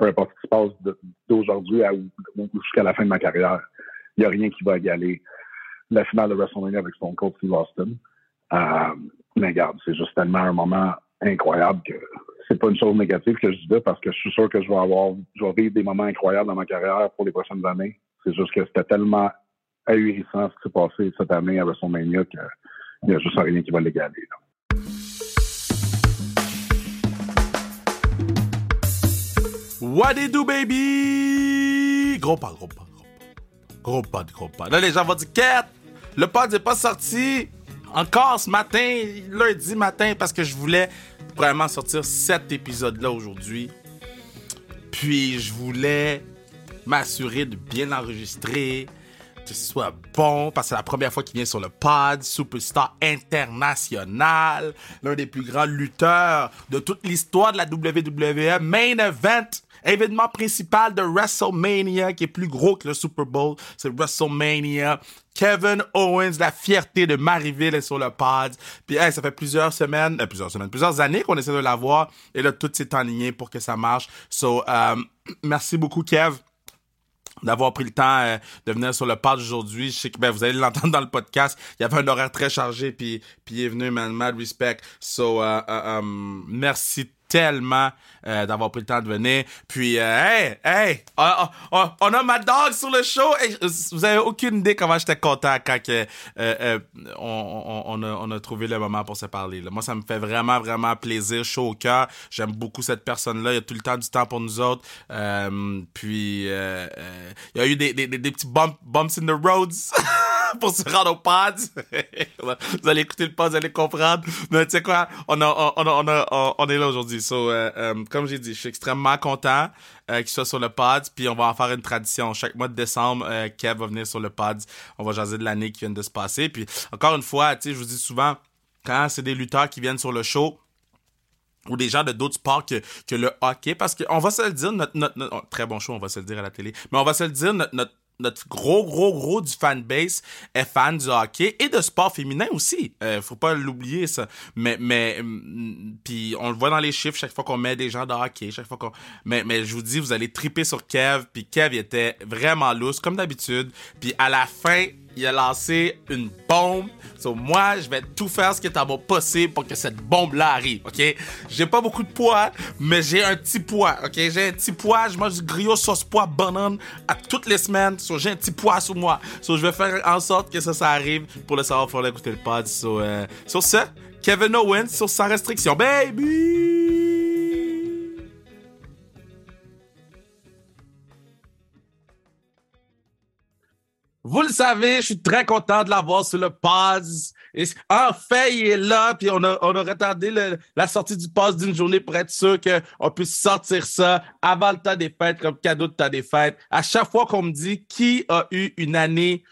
peu importe ce qui se passe d'aujourd'hui jusqu'à la fin de ma carrière, il n'y a rien qui va égaler la finale de WrestleMania avec Stone Cold Steve Austin. Euh, mais regarde, c'est juste tellement un moment incroyable que c'est pas une chose négative que je dis là parce que je suis sûr que je vais avoir, je vais vivre des moments incroyables dans ma carrière pour les prochaines années. C'est juste que c'était tellement ahurissant ce qui s'est passé cette année à WrestleMania qu'il n'y a juste rien qui va l'égaler. What it do, baby? Gros pas, gros pas, gros pas. Gros pas, gros pas. Là, les gens vont dire, Quête, le pod n'est pas sorti encore ce matin, lundi matin, parce que je voulais vraiment sortir cet épisode-là aujourd'hui. Puis, je voulais m'assurer de bien enregistrer, que ce soit bon, parce que c'est la première fois qu'il vient sur le pod, superstar international, l'un des plus grands lutteurs de toute l'histoire de la WWE, main event, événement principal de WrestleMania, qui est plus gros que le Super Bowl, c'est WrestleMania. Kevin Owens, la fierté de Marieville est sur le pod. Puis ça fait plusieurs semaines, euh, plusieurs semaines, plusieurs années qu'on essaie de l'avoir. Et là, tout s'est enligné pour que ça marche. So, euh, merci beaucoup, Kev d'avoir pris le temps euh, de venir sur le pod aujourd'hui. Je sais que ben, vous allez l'entendre dans le podcast. Il y avait un horaire très chargé, puis, puis il est venu, man, mad respect. So, uh, um, merci tellement euh, d'avoir pris le temps de venir. Puis, euh, hey, hey, on, a ma dog sur le show. vous avez aucune idée comment j'étais content quand que, on, a, on, a, trouvé le moment pour se parler. Moi, ça me fait vraiment, vraiment plaisir, chaud au cœur. J'aime beaucoup cette personne-là. Il y a tout le temps du temps pour nous autres. puis, il y a eu des, des, des petits bumps in the roads. pour se rendre au pod. vous allez écouter le pod, vous allez comprendre. Mais tu sais quoi, on, est là aujourd'hui. So, euh, euh, comme j'ai dit, je suis extrêmement content euh, qu'il soit sur le pod. Puis on va en faire une tradition. Chaque mois de décembre, Kev va venir sur le pod. On va jaser de l'année qui vient de se passer. Puis encore une fois, tu sais, je vous dis souvent, quand c'est des lutteurs qui viennent sur le show, ou des gens de d'autres sports que, le hockey, parce qu'on va se le dire, notre, oh, très bon show, on va se le dire à la télé, mais on va se le dire, notre notre gros, gros, gros du fanbase est fan du hockey et de sport féminin aussi. Euh, faut pas l'oublier, ça. Mais, mais, mm, puis on le voit dans les chiffres chaque fois qu'on met des gens de hockey, chaque fois qu'on. Mais, mais je vous dis, vous allez triper sur Kev. Puis Kev, était vraiment loose, comme d'habitude. Puis à la fin, il a lancé une bombe. So, moi, je vais tout faire ce qui est à mon possible pour que cette bombe-là arrive, OK? J'ai pas beaucoup de poids, mais j'ai un petit poids, OK? J'ai un petit poids, je mange du griot sauce poids banane à toutes les semaines. So, j'ai un petit poids sur moi. So, je vais faire en sorte que ça, arrive. Pour le savoir, il faut écouter le pod. So, euh, sur ce, Kevin Owens sur Sans Restriction. Baby! Vous le savez, je suis très content de l'avoir sur le Paz. enfin, il est là, puis on a, on a retardé la sortie du Paz d'une journée pour être sûr qu'on puisse sortir ça avant le temps des fêtes, comme cadeau de temps des fêtes. À chaque fois qu'on me dit qui a eu une année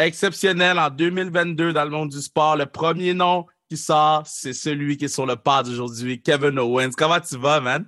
exceptionnelle en 2022 dans le monde du sport, le premier nom qui sort, c'est celui qui est sur le Paz aujourd'hui, Kevin Owens. Comment tu vas, man?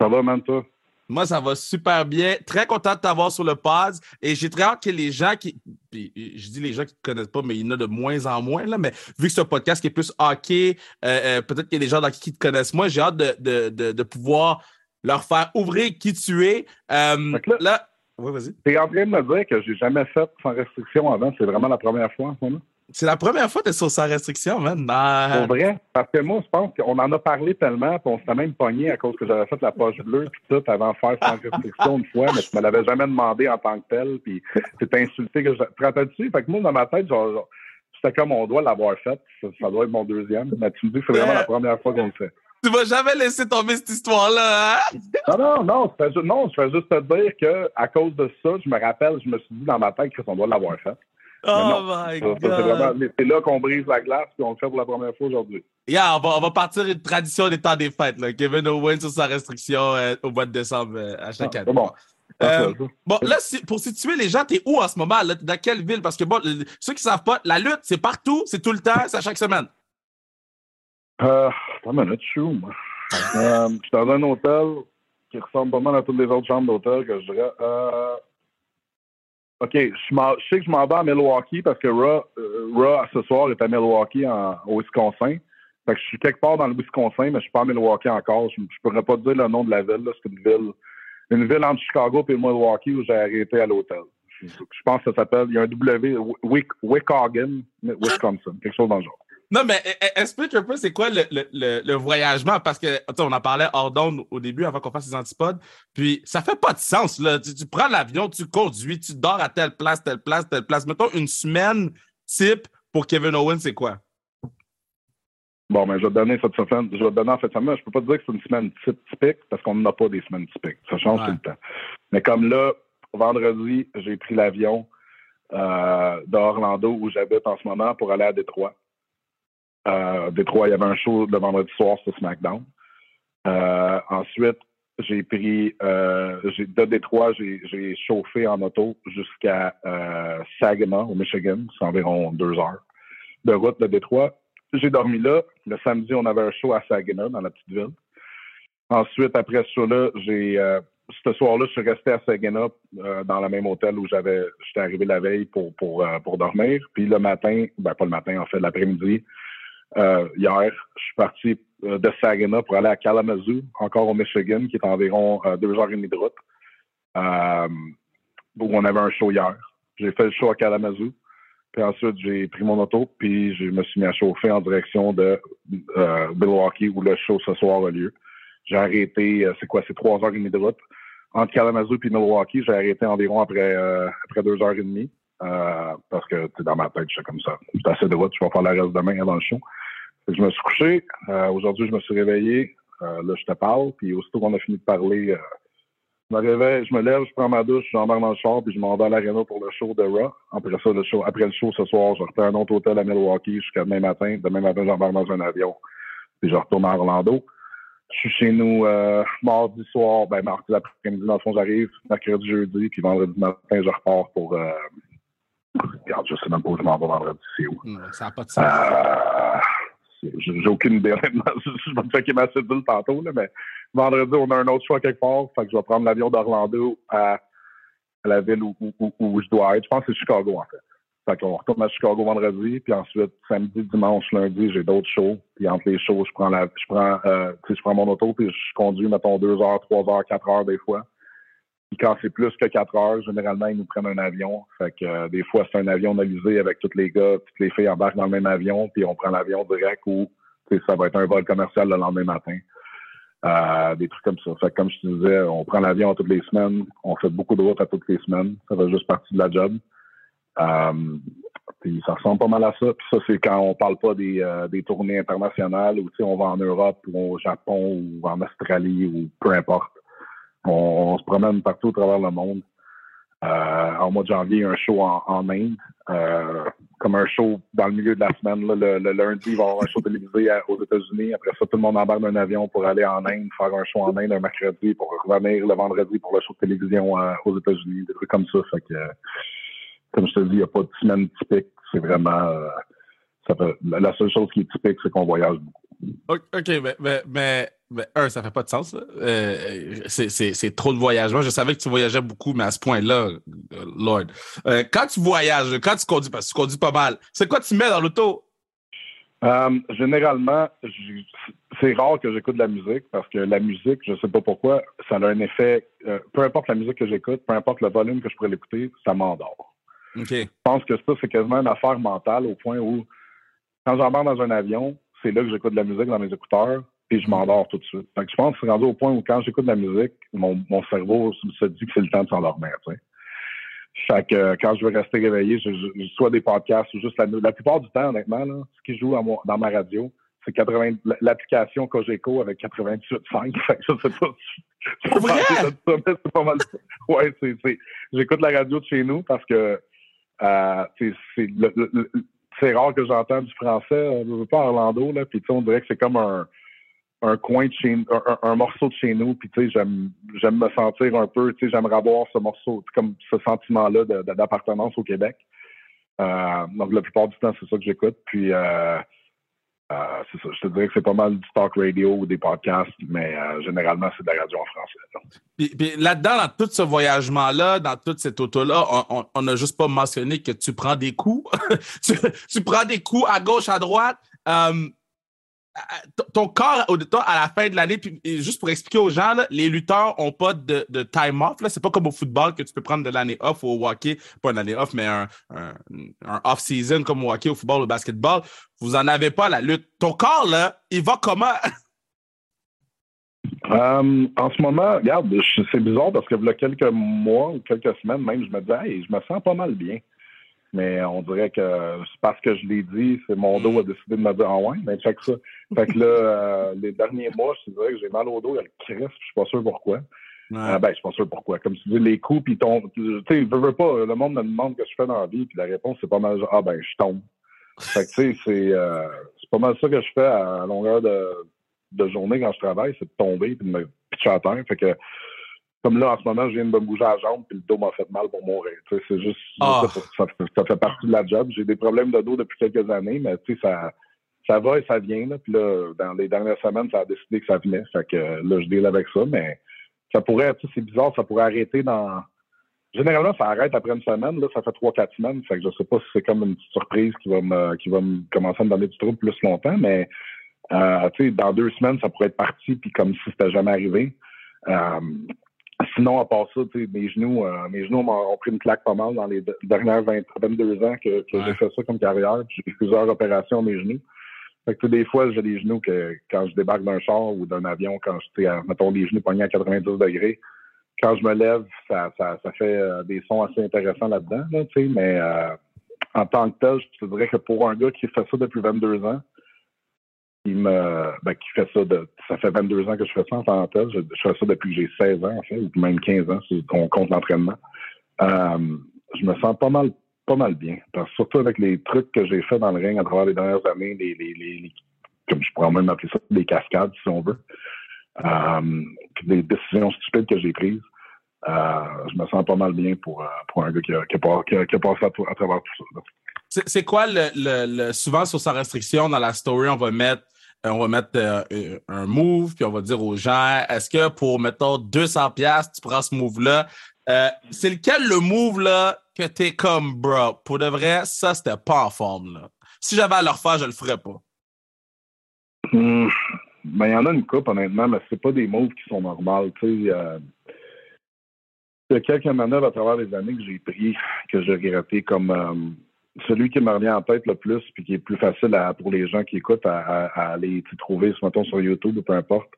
Ça va, man, toi? Moi, ça va super bien. Très content de t'avoir sur le pod. Et j'ai très hâte que les gens qui. je dis les gens qui ne te connaissent pas, mais il y en a de moins en moins. Là, mais vu que c'est un podcast qui est plus hockey, euh, euh, peut-être qu'il y a des gens qui te connaissent moins. J'ai hâte de, pouvoir leur faire ouvrir qui tu es. Euh, là, oui, vas-y. Tu es en train de me dire que j'ai jamais fait sans restriction avant. C'est vraiment la première fois en ce moment? C'est la première fois que tu es sur sa restriction, man. Pour vrai. Parce que moi, je pense qu'on en a parlé tellement, puis on s'était même pogné à cause que j'avais fait la poche bleue, puis tout, avant de faire sans restriction une fois, mais tu me l'avais jamais demandé en tant que tel, puis tu insulté que je. Te rappelles-tu? Fait que moi, dans ma tête, genre, c'était comme on doit l'avoir fait. Ça, doit être mon deuxième. Mais tu me dis que c'est vraiment la première fois qu'on le fait. Tu vas jamais laisser tomber cette histoire-là, hein? Non, non, non. Je fais, non, je fais juste te dire qu'à cause de ça, je me rappelle, je me suis dit dans ma tête qu'on doit l'avoir fait. Oh my God! C'est là qu'on brise la glace, puis on le fait pour la première fois aujourd'hui. Yeah, on va, on va partir une tradition des temps des fêtes. Là. Kevin Owens sur sa restriction euh, au mois de décembre euh, à chaque ah, année. Bon. Euh, bon, là, pour situer les gens, t'es où en ce moment? Là? Dans quelle ville? Parce que bon, ceux qui savent pas, la lutte, c'est partout, c'est tout le temps, c'est à chaque semaine. Euh, attends une minute, je suis où, moi? je suis dans un hôtel qui ressemble pas mal à toutes les autres chambres d'hôtel que je dirais. OK, je, sais que je m'en vais à Milwaukee parce que Raw, euh, ce soir est à Milwaukee en, au Wisconsin. Fait que je suis quelque part dans le Wisconsin, mais je suis pas à Milwaukee encore. Je, ne pourrais pas te dire le nom de la ville. C'est une ville une ville entre Chicago et Milwaukee où j'ai arrêté à l'hôtel. Je, pense que ça s'appelle, il y a un W, Wick, Wisconsin, quelque chose dans le genre. Non, mais e, e, explique un peu c'est quoi le, le, le, voyagement, parce que on en parlait hors d'onde au début avant qu'on fasse les antipodes. Puis ça fait pas de sens. Là. Tu, prends l'avion, tu conduis, tu dors à telle place, telle place, telle place. Mettons une semaine type pour Kevin Owens, c'est quoi? Bon, ben, je vais te donner cette semaine. Je vais te donner en fait semaine. Je peux pas te dire que c'est une semaine typique parce qu'on n'a pas des semaines typiques. Ça change tout le temps. Mais comme là, vendredi, j'ai pris l'avion euh, d'Orlando où j'habite en ce moment pour aller à Détroit. Euh, Détroit, il y avait un show le vendredi soir sur SmackDown. Euh, ensuite, j'ai pris euh, de Détroit, j'ai chauffé en auto jusqu'à euh, Saginaw, au Michigan. C'est environ deux heures de route de Détroit. J'ai dormi là. Le samedi, on avait un show à Saginaw, dans la petite ville. Ensuite, après ce show-là, j'ai euh, ce soir-là, je suis resté à Saginaw euh, dans le même hôtel où j'avais j'étais arrivé la veille pour, pour, euh, pour dormir. Puis le matin, ben pas le matin, en fait, l'après-midi, hier, je suis parti de Saginaw pour aller à Kalamazoo, encore au Michigan, qui est environ deux heures et demie de route. où on avait un show hier. J'ai fait le show à Kalamazoo. Puis ensuite, j'ai pris mon auto, puis je me suis mis à chauffer en direction de euh, Milwaukee, où le show ce soir a lieu. J'ai arrêté, euh, c'est quoi, c'est trois heures et demie de route. Entre Kalamazoo et Milwaukee, j'ai arrêté environ après, euh, après deux heures et demie. Euh, parce que dans ma tête, je suis comme ça. C'est assez de je vais faire la reste demain avant le show. Je me suis couché. Aujourd'hui, je me suis réveillé. là, je te parle. Puis aussitôt qu'on a fini de parler, je me réveille, je me lève, je prends ma douche, j'embarque dans le char, puis je m'en vais à l'aréna pour le show de Raw. Après ça, le show, après le show ce soir, je reprends un autre hôtel à Milwaukee jusqu'à demain matin. Demain matin, j'embarque dans un avion, puis je retourne à Orlando. Je suis chez nous euh, mardi soir, ben mardi après-midi, dans le fond, j'arrive, mercredi, jeudi, puis vendredi matin, je repars pour... Euh... Regarde, je sais même pas où je m'en vais vendredi, c'est où. Ça n'a pas de sens. Euh... J'ai aucune idée. Je vais me checker ma cédule tantôt, là, mais vendredi, on a un autre choix quelque part. Fait que je vais prendre l'avion d'Orlando à, la ville où, où, je dois être. Je pense que c'est Chicago, en fait. Fait qu'on retourne à Chicago vendredi, puis ensuite, samedi, dimanche, lundi, j'ai d'autres shows. Puis entre les shows, je prends la, je prends, euh, je prends mon auto, puis je conduis, mettons, deux heures, trois heures, quatre heures des fois. Quand c'est plus que quatre heures, généralement, ils nous prennent un avion. Fait que euh, des fois, c'est un avion analysé avec tous les gars, toutes les filles embarquent dans le même avion, puis on prend l'avion direct ou ça va être un vol commercial le lendemain matin. Euh, des trucs comme ça. Fait que, comme je te disais, on prend l'avion toutes les semaines, on fait beaucoup de routes à toutes les semaines. Ça fait juste partie de la job. Euh, ça ressemble pas mal à ça. Puis ça, c'est quand on parle pas des, des tournées internationales ou on va en Europe ou au Japon ou en Australie ou peu importe. On, se promène partout à travers le monde. Euh, en mois de janvier, un show en, en Inde, euh, comme un show dans le milieu de la semaine. Là, le, lundi, il va y avoir un show télévisé aux États-Unis. Après ça, tout le monde embarque d'un avion pour aller en Inde, faire un show en Inde un mercredi, pour revenir le vendredi pour le show de télévision euh, aux États-Unis, des trucs comme ça. Fait que, comme je te dis, il n'y a pas de semaine typique. C'est vraiment... Ça la seule chose qui est typique, c'est qu'on voyage beaucoup. OK, mais, mais, un, ça fait pas de sens. Euh, c'est trop de voyagement. Je savais que tu voyageais beaucoup, mais à ce point-là, euh, Lord. Euh, quand tu voyages, quand tu conduis, parce que tu conduis pas mal, c'est quoi tu mets dans l'auto? généralement, c'est rare que j'écoute de la musique parce que la musique, je sais pas pourquoi, ça a un effet, peu importe la musique que j'écoute, peu importe le volume que je pourrais l'écouter, ça m'endort. Je pense que ça, c'est quasiment une affaire mentale au point où, quand j'embarque dans un avion, c'est là que j'écoute de la musique dans mes écouteurs, puis je m'endors tout de suite. Fait que je pense que c'est rendu au point où quand j'écoute de la musique, mon, mon cerveau se dit que c'est le temps de s'endormir. Tu Fait que euh, quand je veux rester réveillé, je, je, soit des podcasts ou juste la La plupart du temps, honnêtement, là, ce qui joue dans ma radio, c'est 80 l'application Cogeco avec 98.5. Fait que je sais pas. C'est pas mal. Ouais, c'est, j'écoute la radio de chez nous parce que euh, c'est, le, c'est rare que j'entends du français. Euh, je veux pas Orlando, là. Puis, on dirait que c'est comme un, un coin de chez un, morceau de chez nous. Puis, tu sais, j'aime, j'aime me sentir un peu, tu sais, j'aimerais avoir ce morceau, comme ce sentiment-là d'appartenance au Québec. Euh, donc, la plupart du temps, c'est ça que j'écoute. Puis, euh, euh, c'est ça. Je te dirais que c'est pas mal du talk radio ou des podcasts, mais généralement, c'est de la radio en français. Puis, là-dedans, dans tout ce voyagement-là, dans toute cette auto-là, on n'a juste pas mentionné que tu prends des coups. tu, prends des coups à gauche, à droite. Ton corps, à la fin de l'année, juste pour expliquer aux gens, les lutteurs n'ont pas de, de time off. Ce n'est pas comme au football que tu peux prendre de l'année off ou au hockey, pas une année off, mais un, un, off-season comme au hockey, au football, au basketball. Vous n'en avez pas la lutte. Ton corps, là, il va comment? Euh, en ce moment, regarde, c'est bizarre parce que il y a quelques mois ou quelques semaines même, je me disais, hey, je me sens pas mal bien. Mais on dirait que c'est parce que je l'ai dit, c'est mon dos a mm. décidé de me dire, ah ouais, mais check ça. Fait que là, euh, les derniers mois, je dirais que j'ai mal au dos, il y a le crisse, je suis pas sûr pourquoi. Euh, ben, je suis pas sûr pourquoi. Comme tu dis, les coups, puis tombent. Tu sais, veux, veux pas, le monde me demande ce que je fais dans la vie, puis la réponse, c'est pas mal ah ben, je tombe. Fait que, tu sais, c'est, euh, c'est pas mal ça que je fais à longueur de, de journée quand je travaille, c'est de tomber puis de me pitcher à terre. Fait que, comme là, en ce moment, je viens de me bouger à la jambe puis le dos m'a fait mal pour mourir. C'est juste, ah. ça, ça, fait partie de la job. J'ai des problèmes de dos depuis quelques années, mais tu sais, ça, ça va et ça vient. Là. Puis là, dans les dernières semaines, ça a décidé que ça venait. Fait que là, je deal avec ça, mais ça pourrait, tu sais, c'est bizarre, ça pourrait arrêter dans. Généralement, ça arrête après une semaine. Là, ça fait trois, quatre semaines. Fait que je sais pas si c'est comme une petite surprise qui va me, qui va me commencer à me donner du trouble plus longtemps, mais euh, dans deux semaines, ça pourrait être parti, puis comme si c'était jamais arrivé. Euh, sinon, à part ça, mes genoux, euh, mes genoux m'ont pris une claque pas mal dans les dernières 22 ans que, j'ai fait ça comme carrière. J'ai fait plusieurs opérations à mes genoux. Fait que, des fois, j'ai des genoux que quand je débarque d'un char ou d'un avion, quand je mettons les genoux pognés à 90 degrés, quand je me lève, ça, ça, ça fait des sons assez intéressants là-dedans, là, mais en tant que tel, je te dirais que pour un gars qui fait ça depuis 22 ans, qui me ben, qui fait ça de ça fait 22 ans que je fais ça en parenthèse. Je, je fais ça depuis que j'ai 16 ans, en fait, ou même 15 ans si on compte l'entraînement. Euh, je me sens pas mal pas mal bien. Parce surtout avec les trucs que j'ai fait dans le ring à travers les dernières années, les, les, comme je pourrais même appeler ça, des cascades, si on veut. Euh, des décisions stupides que j'ai prises. Euh, je me sens pas mal bien pour, euh, pour un gars qui a, qui a, passé à, travers tout ça. C'est quoi le, le, souvent sur sa restriction dans la story, on va mettre on va mettre euh, un move, puis on va dire aux gens, est-ce que pour, mettons, 200 pièces tu prends ce move-là? Euh, c'est lequel le move là que t'es comme bro? Pour de vrai, ça c'était pas en forme là. Si j'avais à le refaire, je le ferais pas. Ben, il y en a une coupe, honnêtement, mais c'est pas des moves qui sont normales. Tu sais, il y a quelques manœuvres à travers les années que j'ai pris, que j'ai regretté, comme celui qui me revient en tête le plus, puis qui est plus facile pour les gens qui écoutent à, à, aller trouver, mettons, sur YouTube ou peu importe.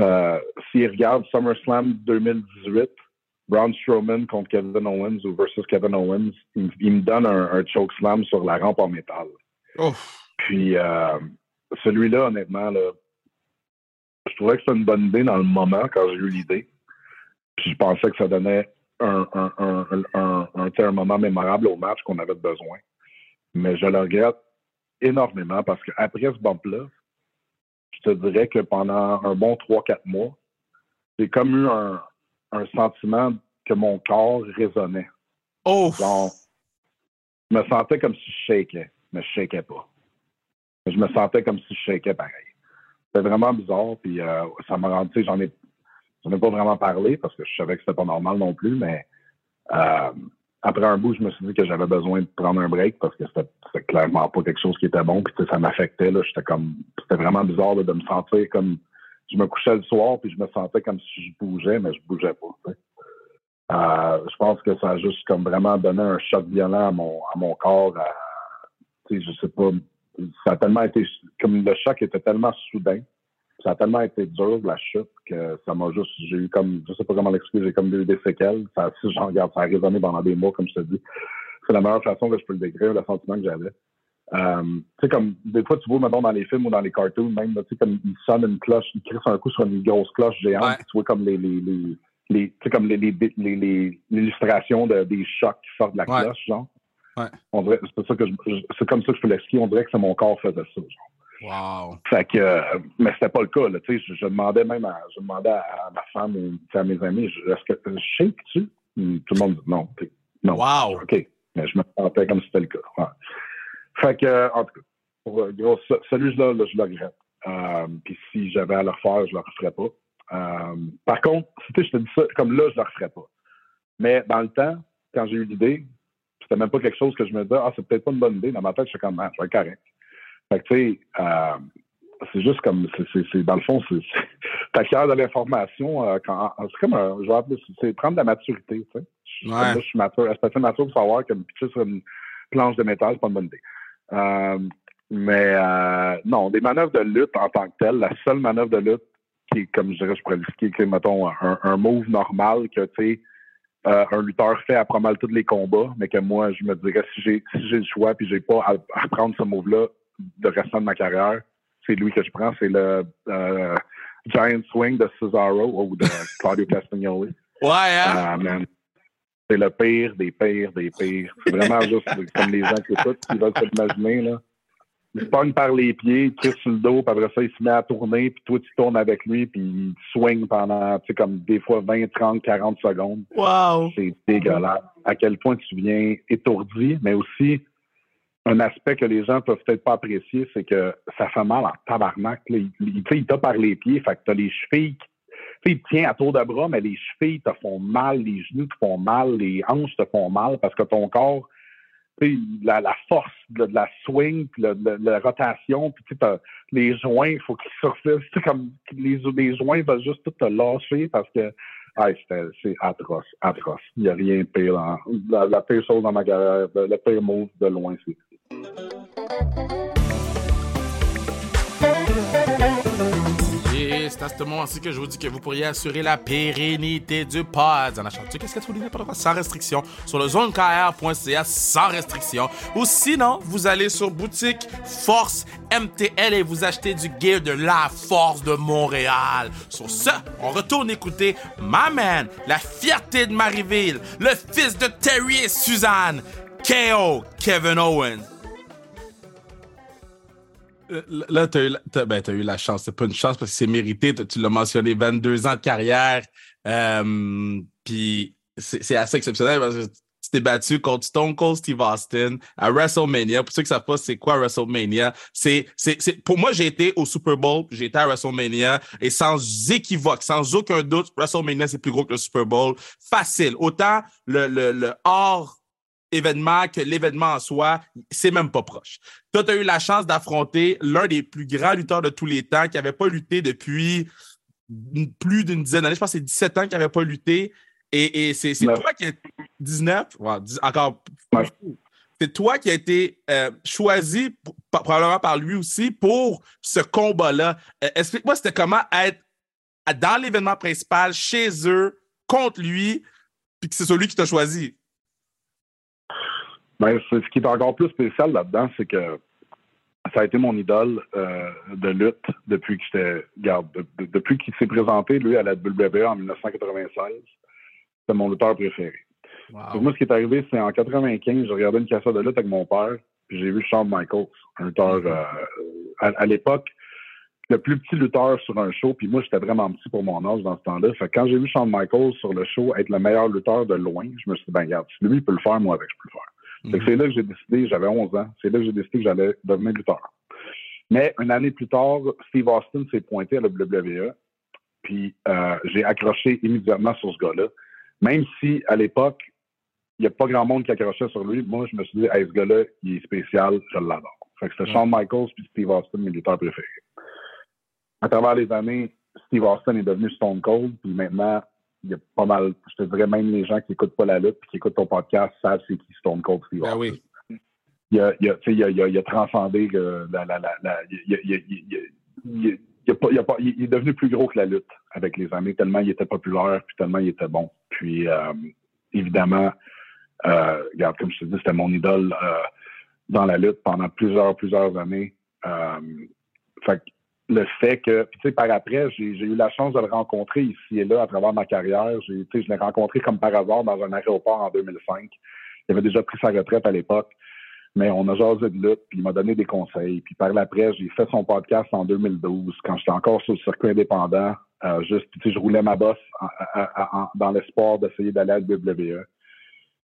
Euh, S'ils regardent SummerSlam 2018, Braun Strowman contre Kevin Owens ou versus Kevin Owens, il, me donne un, un choke slam sur la rampe en métal. Puis euh, celui-là, honnêtement, là, je trouvais que c'était une bonne idée dans le moment quand j'ai eu l'idée. Puis je pensais que ça donnait un, un, un, un, moment mémorable au match qu'on avait besoin. Mais je le regrette énormément parce qu'après ce bump-là, je te dirais que pendant un bon 3-4 mois, j'ai comme eu un, un, sentiment que mon corps résonnait. Oh! Donc, je me sentais comme si je shakeais, mais je shakeais pas. Je me sentais comme si je shakeais pareil. C'était vraiment bizarre, puis euh, ça m'a rendu, j'en ai on n'a pas vraiment parlé parce que je savais que c'était pas normal non plus, mais euh, après un bout, je me suis dit que j'avais besoin de prendre un break parce que c'était clairement pas quelque chose qui était bon. Puis ça m'affectait. J'étais comme. C'était vraiment bizarre de me sentir comme. Je me couchais le soir puis je me sentais comme si je bougeais, mais je bougeais pas. Euh, je pense que ça a juste comme vraiment donné un choc violent à mon, à mon corps. Je sais pas. Ça a tellement été. Comme le choc était tellement soudain ça a tellement été dur la chute que ça m'a juste, j'ai eu comme, je sais pas comment l'expliquer, j'ai comme eu des séquelles. Ça, si j'en regarde, ça a résonné pendant des mois, comme je te dis. C'est la meilleure façon que je peux le décrire, le sentiment que j'avais. Euh, tu sais, comme, des fois, tu vois, maintenant dans les films ou dans les cartoons, même, tu sais, comme, il sonne une cloche, il crisse un coup sur une grosse cloche géante, tu vois comme les, les, les, les tu sais, comme les, les, les, l'illustration de, des chocs qui sortent de la cloche, genre. Ouais. On dirait, c'est ça que je, c'est comme ça que je peux l'expliquer. On dirait que c'est mon corps faisait ça, genre. Wow. Fait que, euh, mais c'était pas le cas. Là, je, je demandais même à, je demandais à, ma femme ou à mes amis, est-ce que je shake-tu? Tout le monde dit non. Non. Wow. OK. Mais je me sentais comme si c'était le cas. Fait que, en tout cas, pour, euh, gros, celui-là, là, je le regrette. Euh, Puis si j'avais à le refaire, je le referais pas. Euh, par contre, je te dis ça, comme là, je le referais pas. Mais dans le temps, quand j'ai eu l'idée, c'était même pas quelque chose que je me disais, ah, c'est peut-être pas une bonne idée. Dans ma tête, je suis comme, ah, je vais être correct. Fait que, tu sais, euh, c'est juste comme, c'est dans le fond, c'est t'acquiers de l'information. Euh, c'est comme, un, je vais appeler, c'est prendre de la maturité. Tu sais. Ouais. je suis mature, assez mature pour savoir que me pitcher sur une planche de métal, c'est pas une bonne idée. Euh, mais euh, non, des manœuvres de lutte en tant que telles, la seule manœuvre de lutte qui est, comme je dirais, je pourrais l'expliquer, mettons, un, un move normal que, tu sais, euh, un lutteur fait après mal tous les combats, mais que moi, je me dirais, si j'ai si j'ai le choix puis j'ai pas à, prendre ce move-là le restant de ma carrière, c'est lui que je prends, c'est le euh, Giant Swing de Cesaro ou de Claudio Castagnoli. Ouais, hein? Uh, c'est le pire des pires des pires. C'est vraiment juste comme les gens qui écoutent, qui veulent s'imaginer, là il se pogne par les pieds, il tire sur le dos, puis après ça, il se met à tourner, puis toi, tu tournes avec lui, puis il swing pendant, tu sais, comme des fois 20, 30, 40 secondes. Wow! C'est dégueulasse. À quel point tu viens étourdi, mais aussi, un aspect que les gens peuvent peut-être pas apprécier, c'est que ça fait mal en tabarnak. Il, il, il t'a par les pieds, fait que t'as les chevilles tu il tient à tour de bras, mais les chevilles te font mal, les genoux te font mal, les hanches te font mal parce que ton corps la, la, force de, la swing, puis la rotation, puis les joints, il faut qu'ils surfissent. Comme les, joints vont juste tout te lâcher parce que c'est atroce, atroce. Il n'y a rien de pire. la, la, pire chose dans ma carrière, le pire move de loin, c'est c'est à ce moment-ci que je vous dis que vous pourriez assurer la pérennité du pod en achetant qu'est-ce que tu sans restriction? Sur le zonekr.ca sans restriction. Ou sinon, vous allez sur boutique Force MTL et vous achetez du gear de la Force de Montréal. Sur ce, on retourne écouter My Man, la fierté de Marieville, le fils de Terry et Suzanne, KO, Kevin Owens. Euh, là, tu as, as, ben, eu la chance. C'est pas une chance parce que c'est mérité. Tu l'as mentionné, 22 ans de carrière. Euh, Puis c'est assez exceptionnel parce que tu t'es battu contre Stone Cold Steve Austin à WrestleMania. Pour ceux qui savent pas c'est quoi WrestleMania, c'est, c'est, pour moi, j'ai été au Super Bowl, j'ai été à WrestleMania et sans équivoque, sans aucun doute, WrestleMania, c'est plus gros que le Super Bowl. Facile. Autant le, le, le hors événement que l'événement en soi, c'est même pas proche. Toi, tu as eu la chance d'affronter l'un des plus grands lutteurs de tous les temps qui n'avait pas lutté depuis plus d'une dizaine d'années. Je pense que c'est 17 ans qu'il n'avait pas lutté. Et, c'est toi qui as 19, encore C'est toi qui as été euh, choisi, probablement par lui aussi, pour ce combat-là. Euh, explique-moi, c'était comment être dans l'événement principal, chez eux, contre lui, puis que c'est celui qui t'a choisi? Ben, ce qui est encore plus spécial là-dedans, c'est que ça a été mon idole euh, de lutte depuis que j'étais. Garde, depuis qu'il s'est présenté, lui, à la WWE en 1996. C'est mon lutteur préféré. moi, ce qui est arrivé, c'est en 95, j'ai regardé une cassette de lutte avec mon père, puis j'ai vu Shawn Michaels, un lutteur mm-hmm. euh, à, l'époque, le plus petit lutteur sur un show, puis moi, j'étais vraiment petit pour mon âge dans ce temps-là. Fait quand j'ai vu Shawn Michaels sur le show être le meilleur lutteur de loin, je me suis dit, ben, regarde, si lui peut le faire, moi, avec, je peux le faire. C'est là que j'ai décidé, j'avais 11 ans, c'est là que j'ai décidé que j'allais devenir lutteur. Mais une année plus tard, Steve Austin s'est pointé à la WWE, puis euh, j'ai accroché immédiatement sur ce gars-là. Même si, à l'époque, il n'y a pas grand monde qui accrochait sur lui, moi, je me suis dit, hey, ce gars-là, il est spécial, je l'adore. Fait que c'était Shawn Michaels puis Steve Austin, mes lutteurs préférés. À travers les années, Steve Austin est devenu Stone Cold, puis maintenant, il y a pas mal, je te dirais même les gens qui n'écoutent pas la lutte et qui écoutent ton podcast savent c'est qui Stone Cold Steve ben oui. Il a, il, a, il, a, il, a, transcendé la, la, la, il, est devenu plus gros que la lutte avec les années, tellement il était populaire, puis tellement il était bon. Puis euh, évidemment, euh, regarde, comme je te dis, c'était mon idole euh, dans la lutte pendant plusieurs, plusieurs années. Euh, fait le fait que, tu sais, par après, j'ai eu la chance de le rencontrer ici et là à travers ma carrière. J'ai, je l'ai rencontré comme par hasard dans un aéroport en 2005. Il avait déjà pris sa retraite à l'époque, mais on a jasé de lutte, puis il m'a donné des conseils. Puis par après, j'ai fait son podcast en 2012, quand j'étais encore sur le circuit indépendant. Euh, juste, tu sais, je roulais ma bosse dans l'espoir d'essayer d'aller à la WWE.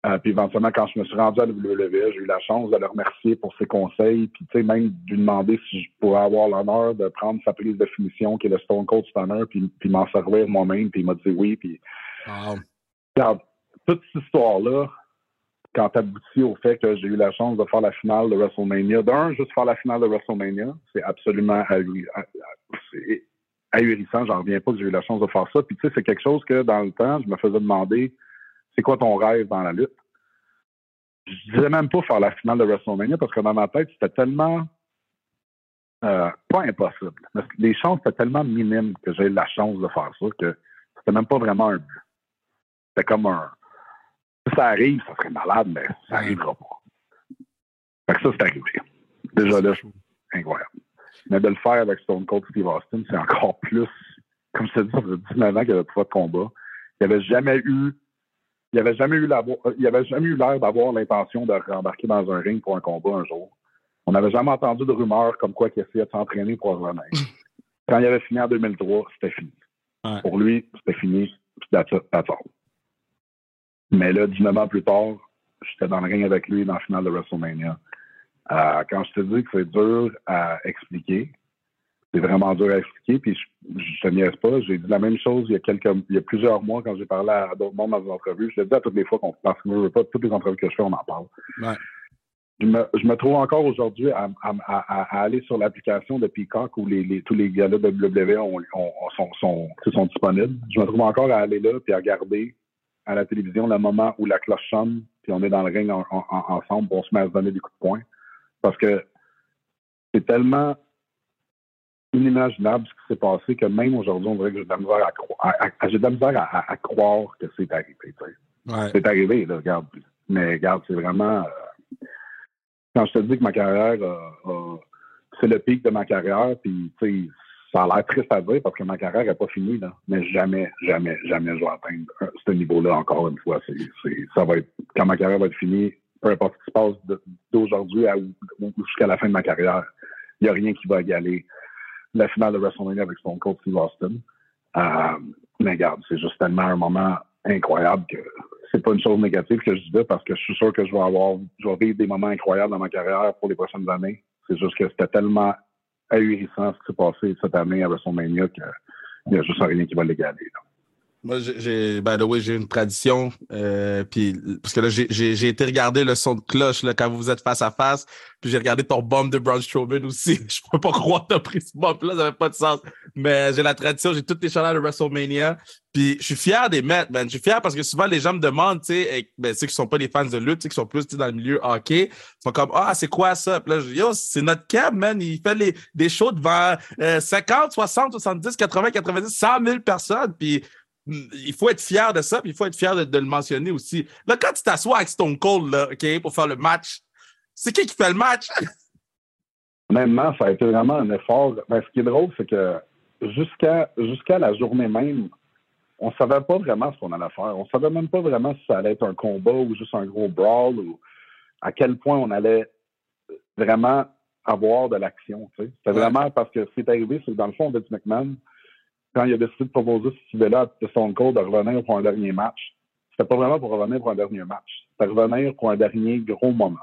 Euh, puis éventuellement, quand je me suis rendu à WWE, j'ai eu la chance de le remercier pour ses conseils, puis tu sais, même de lui demander si je pourrais avoir l'honneur de prendre sa prise de finition, qui est le Stone Cold Stunner, puis, puis m'en servir moi-même, puis il m'a dit oui, puis... Toute cette histoire-là, quand tu aboutis au fait que j'ai eu la chance de faire la finale de WrestleMania, d'un, juste faire la finale de WrestleMania, c'est absolument ahurissant. J'en reviens pas que j'ai eu la chance de faire ça. Puis tu sais, c'est quelque chose que dans le temps, je me faisais demander c'est quoi ton rêve dans la lutte? Je disais même pas faire la finale de WrestleMania parce que dans ma tête, c'était tellement euh, pas impossible. les chances étaient tellement minimes que j'ai eu la chance de faire ça que c'était même pas vraiment un but. C'était comme un. Si ça arrive, ça serait malade, mais ça n'arrivera pas. Fait que ça, c'est arrivé. Déjà là, incroyable. Mais de le faire avec Stone Cold Steve Austin, c'est encore plus. Comme je te dis, ça faisait 19 ans qu'il y avait pas de combat. Il n'y avait jamais eu. Il avait jamais eu il avait jamais eu l'air d'avoir l'intention de rembarquer dans un ring pour un combat un jour. On n'avait jamais entendu de rumeurs comme quoi qu'il essayait de s'entraîner pour revenir. Quand il avait fini en 2003, c'était fini. Pour lui, c'était fini. That's Mais là, 19 ans plus tard, j'étais dans le ring avec lui dans la finale de WrestleMania. Euh, quand je te dis que c'est dur à expliquer, c'est vraiment dur à expliquer, puis je ne niaise pas. J'ai dit la même chose il y a quelques, il y a plusieurs mois quand j'ai parlé à d'autres mondes dans une entrevue. Je le dis à toutes les fois qu'on parce que je pas, toutes les entrevues que je fais, on en parle. Je, me, trouve encore aujourd'hui à, aller sur l'application de Peacock où les, tous les gars de WWE sont, sont, disponibles. Je me trouve encore à aller là puis à regarder à la télévision le moment où la cloche sonne puis on est dans le ring ensemble, on se met à se donner des coups de poing. Parce que c'est tellement inimaginable ce qui s'est passé que même aujourd'hui, on dirait que j'ai de la misère à, croire, à, croire que c'est arrivé. C'est arrivé, là, regarde. Mais regarde, c'est vraiment. Euh, quand je te dis que ma carrière, c'est le pic de ma carrière, puis ça a l'air triste à dire parce que ma carrière n'est pas finie, là. mais jamais, jamais, jamais je vais atteindre ce niveau-là encore une fois. ça va être, quand ma carrière va être finie, peu importe ce qui se passe d'aujourd'hui jusqu'à la fin de ma carrière, il n'y a rien qui va égaler la finale de WrestleMania avec Stone Cold Steve Austin. Euh, mais regarde, c'est juste tellement un moment incroyable que c'est pas une chose négative que je dis là parce que je suis sûr que je vais avoir, je vais vivre des moments incroyables dans ma carrière pour les prochaines années. C'est juste que c'était tellement ahurissant ce qui s'est passé cette année à WrestleMania qu'il n'y a juste rien qui va l'égaler. Moi, j'ai, by the way, j'ai une tradition. Euh, puis, parce que là, j'ai été regarder le son de cloche là, quand vous êtes face à face. Puis j'ai regardé ton bomb de Braun Strowman aussi. Je peux pas croire que t'as pris ce bomb là, ça n'avait pas de sens. Mais j'ai la tradition, j'ai toutes les chaleurs de WrestleMania. Puis je suis fier des mettre, man. Je suis fier parce que souvent les gens me demandent, tu sais, ben, ceux qui sont pas des fans de lutte, sais, qui sont plus dans le milieu hockey, ils sont comme Ah, c'est quoi ça? Puis là, je dis Yo, c'est notre cab, man. Il fait les, des shows devant 50, 60, 70, 80, 90, 100 000 personnes. Puis il faut être fier de ça, puis il faut être fier de, le mentionner aussi. Là, quand tu t'assois avec Stone Cold, là, pour faire le match, c'est qui qui fait le match? Honnêtement, ça a été vraiment un effort. Ben, ce qui est drôle, c'est que jusqu'à jusqu'à la journée même, on ne savait pas vraiment ce qu'on allait faire. On ne savait même pas vraiment si ça allait être un combat ou juste un gros brawl ou à quel point on allait vraiment avoir de l'action. C'était vraiment parce que ce qui est arrivé, c'est que dans le fond, Vince McMahon, quand il a décidé de proposer ce idée-là à Stone Cold de revenir pour un dernier match, c'était pas vraiment pour revenir pour un dernier match. C'était revenir pour un dernier gros moment.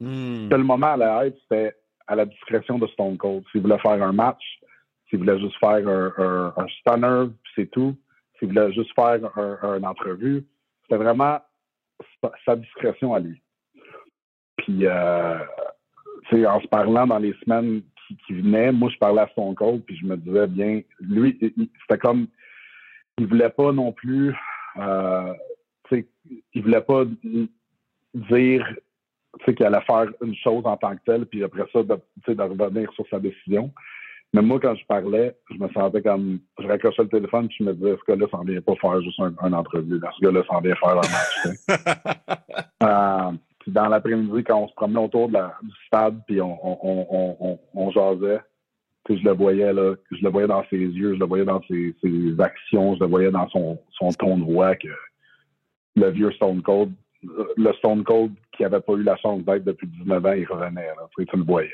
Hmm. le moment à la être, c'était à la discrétion de Stone Cold. S'il voulait faire un match, s'il voulait juste faire un, un, stunner, c'est tout. S'il voulait juste faire un, une entrevue, c'était vraiment sa, discrétion à lui. Puis, euh, en se parlant dans les semaines qui, venait. Moi, je parlais à son Cold, puis je me disais bien, lui, c'était comme, il voulait pas non plus, euh, il voulait pas dire qu'il allait faire une chose en tant que telle, puis après ça, de, de revenir sur sa décision. Mais moi, quand je parlais, je me sentais comme. Je raccrochais le téléphone puis je me disais, ce gars-là s'en vient pas faire juste un, entrevue. ce gars-là s'en vient faire un match. euh, dans l'après-midi, quand on se promenait autour du stade, puis on, on, on, on, jasait, je le voyais là, je le voyais dans ses yeux, je le voyais dans ses, ses actions, je le voyais dans son, son ton de voix que le vieux Stone Cold, le Stone Cold qui avait pas eu la chance d'être depuis 19 ans, il revenait. Tu, le voyais.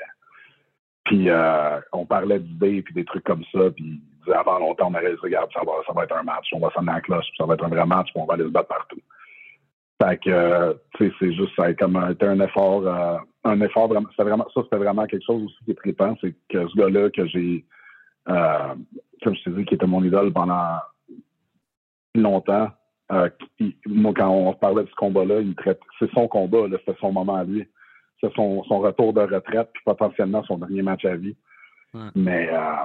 Puis euh, on parlait d'idées puis des trucs comme ça, puis avant longtemps, on aurait dit, regarde, ça va, ça va être un match, on va s'en à la cloche, puis ça va être un vrai match, puis on va aller se battre partout. Fait que, tu sais, c'est juste, ça a comme été un effort, euh, un effort vraiment, c'était vraiment, ça, c'était vraiment quelque chose aussi qui est trippant, c'est que ce gars-là que j'ai, euh, comme je t'ai dit, qui était mon idole pendant longtemps, Euh, moi, quand on parlait de ce combat-là, c'est son combat, c'était son moment à lui. C'est son, retour de retraite, puis potentiellement son dernier match à vie. Mais euh,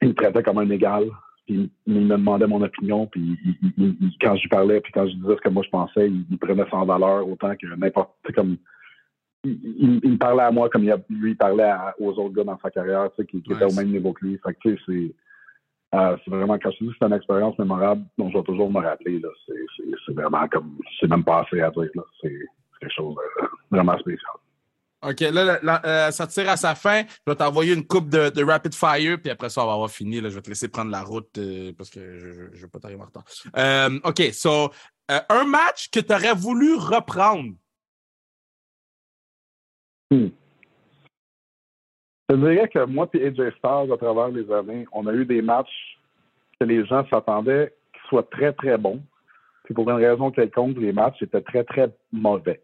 il me traitait comme un égal. Puis il me demandait mon opinion, puis quand je lui parlais, puis quand je disais ce que moi je pensais, il, prenait sans valeur autant que n'importe comme il, me parlait à moi comme il lui parlait aux autres gars dans sa carrière, tu sais, qui, étaient au même niveau que lui. Fait que, tu sais, c'est euh, c'est vraiment, quand je dis c'est une expérience mémorable dont je vais toujours me rappeler. C'est vraiment comme, c'est même pas assez à dire. C'est quelque chose de vraiment spécial. OK, là, euh, ça tire à sa fin. Je vais t'envoyer une coupe de, rapid fire, puis après ça, on va avoir fini. Là, je vais te laisser prendre la route euh, parce que je ne vais pas t'arriver en retard. OK, so, un match que tu aurais voulu reprendre. Hmm. Je dirais que moi et AJ Styles, à travers les années, on a eu des matchs que les gens s'attendaient qu'ils soient très, très bons. Puis pour une raison quelconque, les matchs étaient très, très mauvais.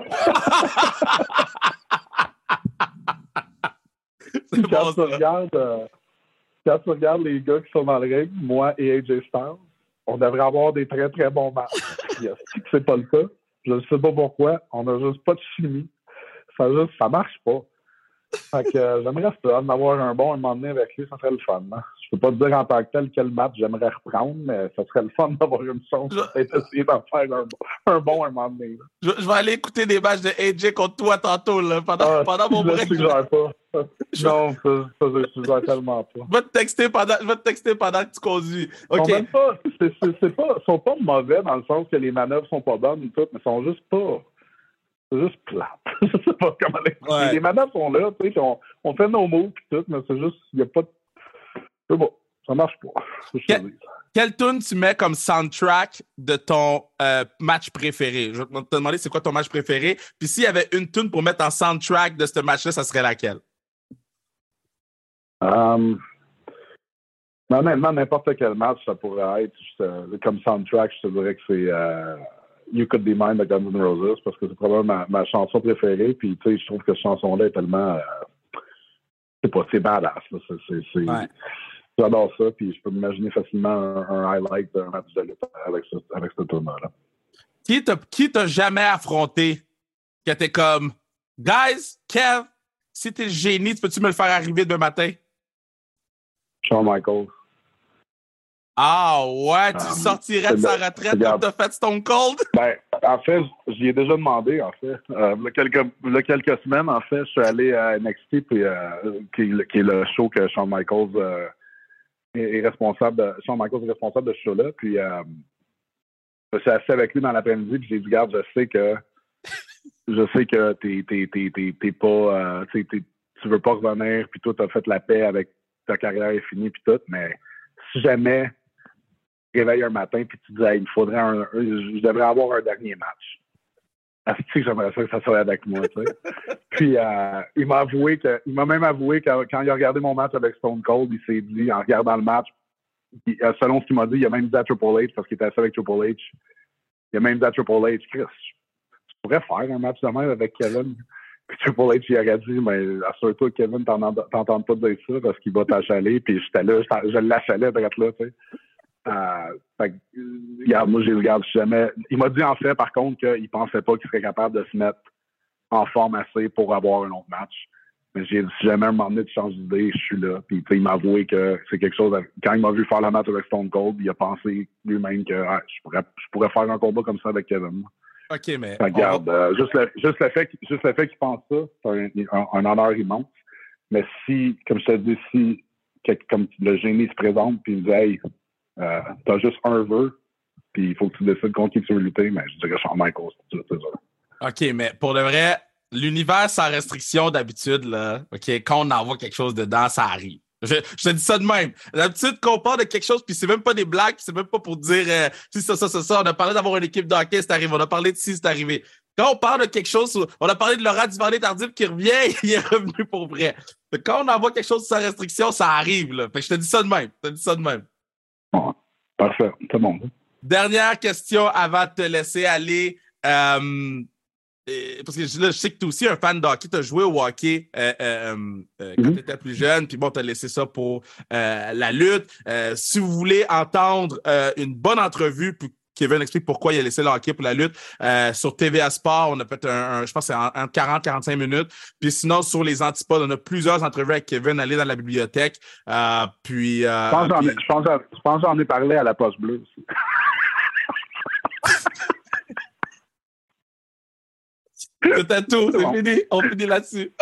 quand, tu regardes, euh, quand tu regardes les gars qui sont dans le ring, moi et AJ Styles, on devrait avoir des très, très bons matchs. c'est pas le cas. Je ne sais pas pourquoi. On n'a juste pas de chimie. Ça juste, ça marche pas. Fait que euh, j'aimerais ça, d'avoir un bon un moment donné avec lui, ça serait le fun. Hein. Je peux pas te dire en tant que tel quel match j'aimerais reprendre, mais ça serait le fun d'avoir une chance d'essayer d'en faire un, un, bon un moment donné. Je, vais aller écouter des matchs de AJ contre toi tantôt là, pendant, ah, pendant mon break. Je suggère pas. Non, ça, ça, je suggère tellement pas. Je vais te texter pendant, je vais te texter pendant que tu conduis. OK. Ils pas, c'est, pas, sont pas mauvais dans le sens que les manœuvres sont pas bonnes et tout, mais sont juste pas c'est juste plate. je sais pas comment les, les madames sont là, tu sais, on, on, fait nos mots et tout, mais c'est juste, il n'y a pas de. C'est bon, ça marche pas. Quel, quelle tune tu mets comme soundtrack de ton euh, match préféré? Je vais te demander c'est quoi ton match préféré. Puis s'il y avait une tune pour mettre en soundtrack de ce match-là, ça serait laquelle? Um, honnêtement, n'importe quel match, ça pourrait être. comme soundtrack, je te dirais que c'est. Euh, You Could Be Mine de Guns N' Roses parce que c'est probablement ma, chanson préférée. Puis, tu sais, je trouve que cette chanson-là est tellement. Euh, c'est pas, c'est badass. C'est, J'adore ça. Puis, je peux m'imaginer facilement un, highlight d'un match de lutte avec ce, avec ce tournoi-là. Qui t'a, qui t'a jamais affronté que t'es comme, guys, Kev, si t'es génie, peux-tu me le faire arriver demain matin? Shawn Michaels. Ah ouais, tu ah, sortirais de sa retraite comme t'as fait Stone Cold? Ben, en fait, j'y ai déjà demandé, en fait. Euh, il, y a quelques, quelques semaines, en fait, je suis allé à NXT, puis, euh, qui, est le show que Shawn Michaels euh, est, responsable est responsable de ce show-là. Puis je suis assis avec lui dans l'après-midi, puis j'ai dit, garde, je sais que je sais que t'es, pas tu veux pas revenir, puis toi, t'as fait la paix avec ta carrière est finie, puis tout, mais si jamais réveilles un matin puis tu dis il faudrait un, je devrais avoir un dernier match. Que j'aimerais ça que ça soit avec moi, tu sais. puis euh, il m'a avoué que il m'a même avoué que quand il a regardé mon match avec Stone Cold, il s'est dit en regardant le match, euh, selon ce qu'il m'a dit, il a même dit à Triple H parce qu'il était assis avec Triple H. Il a même dit à Triple H, Chris, tu pourrais faire un match de même avec Kevin? Puis Triple H, il aurait dit, mais assure-toi que Kevin t'entende pas dire ça parce qu'il va t'achaler. Puis j'étais là, je l'achalais d'être là, tu sais. Euh, moi, je regarde jamais. Il m'a dit en fait, par contre, qu'il pensait pas qu'il serait capable de se mettre en forme assez pour avoir un autre match. Mais j'ai si jamais un moment donné de changer d'idée, je suis là. Puis il m'a avoué que c'est quelque chose. Quand il m'a vu faire la match avec Stone Cold, il a pensé lui-même que ah, je, pourrais, je pourrais faire un combat comme ça avec Kevin. OK, mais. Regarde, euh, juste, le, juste, le, fait, juste le fait qu'il pense ça, c'est un, un, honneur immense. Mais si, comme je te dis, si comme le génie se présente puis il dit Hey, euh, t'as juste un vœu, puis il faut que tu décides contre qui tu veux lutter, mais je dirais Shawn Michaels, c'est ça. OK, mais pour le vrai, l'univers sans restriction d'habitude, là, OK, quand on envoie quelque chose dedans, ça arrive. Je, te dis ça de même. D'habitude, qu'on parle de quelque chose, puis c'est même pas des blagues, c'est même pas pour dire euh, si ça, ça, ça, ça. On a parlé d'avoir une équipe de hockey, c'est arrivé. On a parlé de si, c'est arrivé. Quand on parle de quelque chose, on a parlé de Laurent Duvernay Tardif qui revient, il est revenu pour vrai. quand on envoie quelque chose sans restriction, ça arrive. Là. Fait que je te dis ça de même. Je te dis ça de même. Parfait, c'est bon. Dernière question avant de te laisser aller. Euh, parce que je sais que tu es aussi un fan de hockey, tu as joué au hockey euh, euh, quand mhm. tu étais plus jeune, puis bon, tu as laissé ça pour la lutte. si vous voulez entendre une bonne entrevue, puis Kevin explique pourquoi il a laissé le hockey pour la lutte. Euh, sur TVA Sport, on a fait un, je pense c'est en, 40-45 minutes. Puis sinon, sur les antipodes, on a plusieurs entrevues avec Kevin allé dans la bibliothèque. Euh, puis, je pense que j'en ai parlé à la Poste Bleue aussi. C'était tout, c'est fini. On finit là-dessus.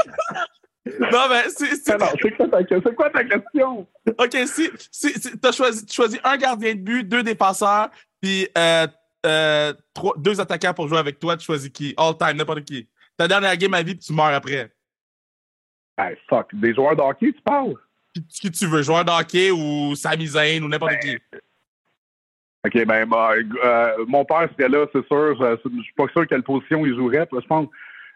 non, mais c'est. C'est quoi, ta question? OK, si, si, tu as choisi, un gardien de but, deux défenseurs, puis euh, euh, deux attaquants pour jouer avec toi, tu choisis qui? All time, n'importe qui. Ta dernière game à vie, puis tu meurs après. Hey, fuck. Des joueurs de hockey, tu parles? Qui, tu veux, joueur de hockey ou Sami Zayn ou n'importe ben, qui? OK, ben, bah, euh, mon père serait là, c'est sûr. Je, ne suis pas sûr quelle position il jouerait. Je pense,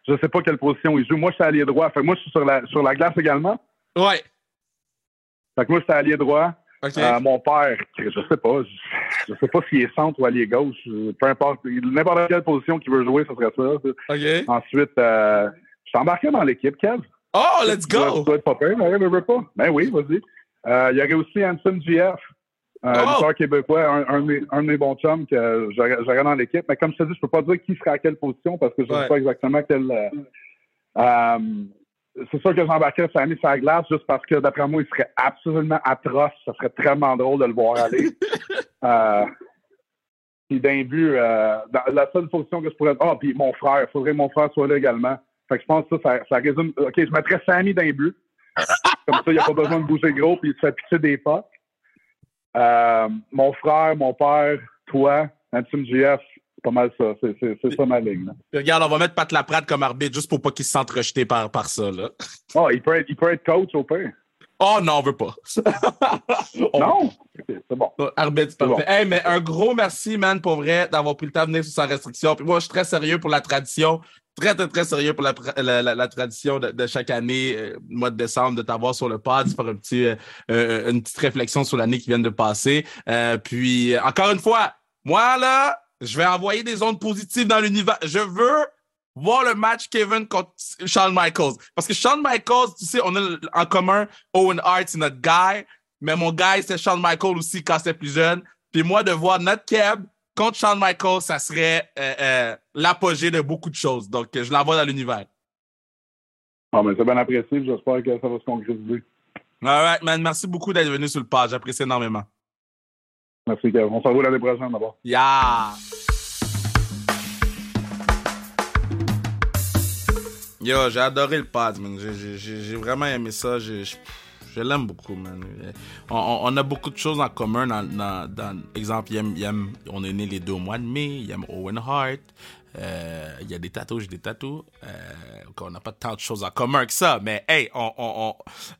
je sais pas quelle position il joue. Moi, je suis allié droit. Fait moi, je suis sur la, sur la glace également. Ouais. Fait que moi, je suis allié droit. Euh, mon père, je sais pas. Je, sais pas s'il est centre ou allié gauche. Peu importe. N'importe quelle position qu'il veut jouer, ce serait ça. Ensuite, euh, je suis embarqué dans l'équipe, Kev. Oh, let's go! Tu dois être pas peur, mais veux pas. Ben oui, vas-y. il y aurait aussi Hanson GF. Un euh, oh! québécois, un, un, de mes, bons chums que j'aurais dans l'équipe. Mais comme je te dis, je peux pas dire qui serait à quelle position parce que je ne sais pas exactement quelle. Euh, euh, c'est sûr que j'embarquerais Sammy sur la glace juste parce que d'après moi, il serait absolument atroce. Ça serait vraiment drôle de le voir aller. euh, puis d'un but, la seule position que je pourrais. Ah, puis mon frère, il faudrait que mon frère soit là également. Fait que je pense que ça, ça, résume. OK, je mettrais Sammy d'un but. Comme ça, il n'y a pas besoin de bouger gros, puis il se fait pisser des potes. Euh, mon frère, mon père, toi, Antoine GF, c'est pas mal ça. C'est ça ma ligne. Regarde, on va mettre Pat Laprade comme arbitre juste pour pas qu'il se sente rejeté par, par ça. Là. Oh, il peut, être, il peut être coach au pire. Oh non, on veut pas. non? C'est bon. Arbitre, parfait. Hey, mais un gros merci, man, pour vrai, d'avoir pris le temps de venir sur sa restriction. Puis moi, je suis très sérieux pour la tradition très, très, très sérieux pour la, la, tradition de, chaque année, euh, mois de décembre, de t'avoir sur le pod, de faire un petit, euh, euh, une petite réflexion sur l'année qui vient de passer. puis, encore une fois, moi, là, je vais envoyer des ondes positives dans l'univers. Je veux voir le match Kevin contre Shawn Michaels. Parce que Shawn Michaels, tu sais, on a en commun Owen Hart, c'est notre guy. Mais mon guy, c'est Shawn Michaels aussi quand c'était plus jeune. Puis moi, de voir notre Kev contre Shawn Michaels, ça serait euh, euh, l'apogée de beaucoup de choses. Donc, je l'envoie dans l'univers. Ah, mais c'est bien apprécié. J'espère que ça va se concrétiser. All right, man. Merci beaucoup d'être venu sur le page. J'apprécie énormément. Merci, Kevin. On se revoit l'année prochaine d'abord. Yeah! Yo, j'ai adoré le pad, man. J'ai vraiment aimé ça. Je l'aime beaucoup, man. On, a beaucoup de choses en commun dans, exemple, on est né les deux mois de mai, il aime Owen Hart, euh, il y a des tatouages, des tatous. Euh, on n'a pas tant de choses en commun que ça, mais hey, on,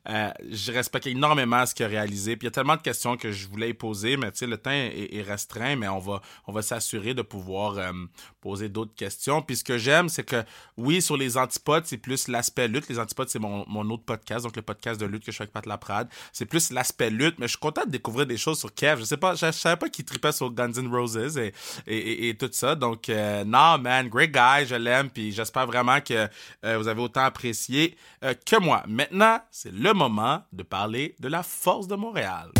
euh, je respecte énormément ce qu'il a réalisé. Puis il y a tellement de questions que je voulais poser, mais tu sais, le temps est, restreint, mais on va, on va s'assurer de pouvoir poser d'autres questions. Puis ce que j'aime, c'est que oui, sur les antipodes, c'est plus l'aspect lutte. Les antipodes, c'est mon, mon autre podcast, donc le podcast de lutte que je fais avec Pat Laprade. C'est plus l'aspect lutte, mais je suis content de découvrir des choses sur Kev. Je sais pas, je, savais pas qu'il tripait sur Guns N' Roses et, et, et, tout ça. Donc, non, man, great guy, je l'aime, puis j'espère vraiment que euh, vous avez autant apprécié euh, que moi. Maintenant, c'est le moment de parler de la force de Montréal.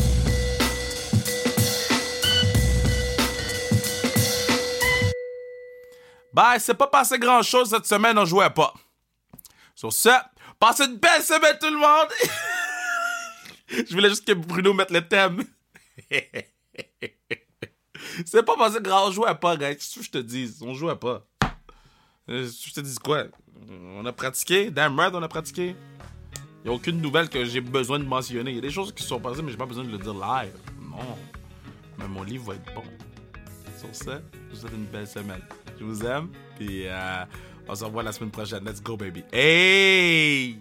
Ben, c'est pas passé grand chose cette semaine, on jouait pas. Sur ce, passez une belle semaine tout le monde! Je voulais juste que Bruno mette le thème. C'est pas passé grand, on jouait pas, gars. Qu'est-ce que je te dis? On jouait pas. Euh, je te dis quoi? On a pratiqué. Damn right, on a pratiqué. Il a aucune nouvelle que j'ai besoin de mentionner. Y a des choses qui sont passées, mais j'ai pas besoin de le dire live. Non. Mais mon livre va être bon. Sur ça, je vous souhaite une belle semaine. Je vous aime. Puis euh, on se revoit la semaine prochaine. Let's go, baby. Hey!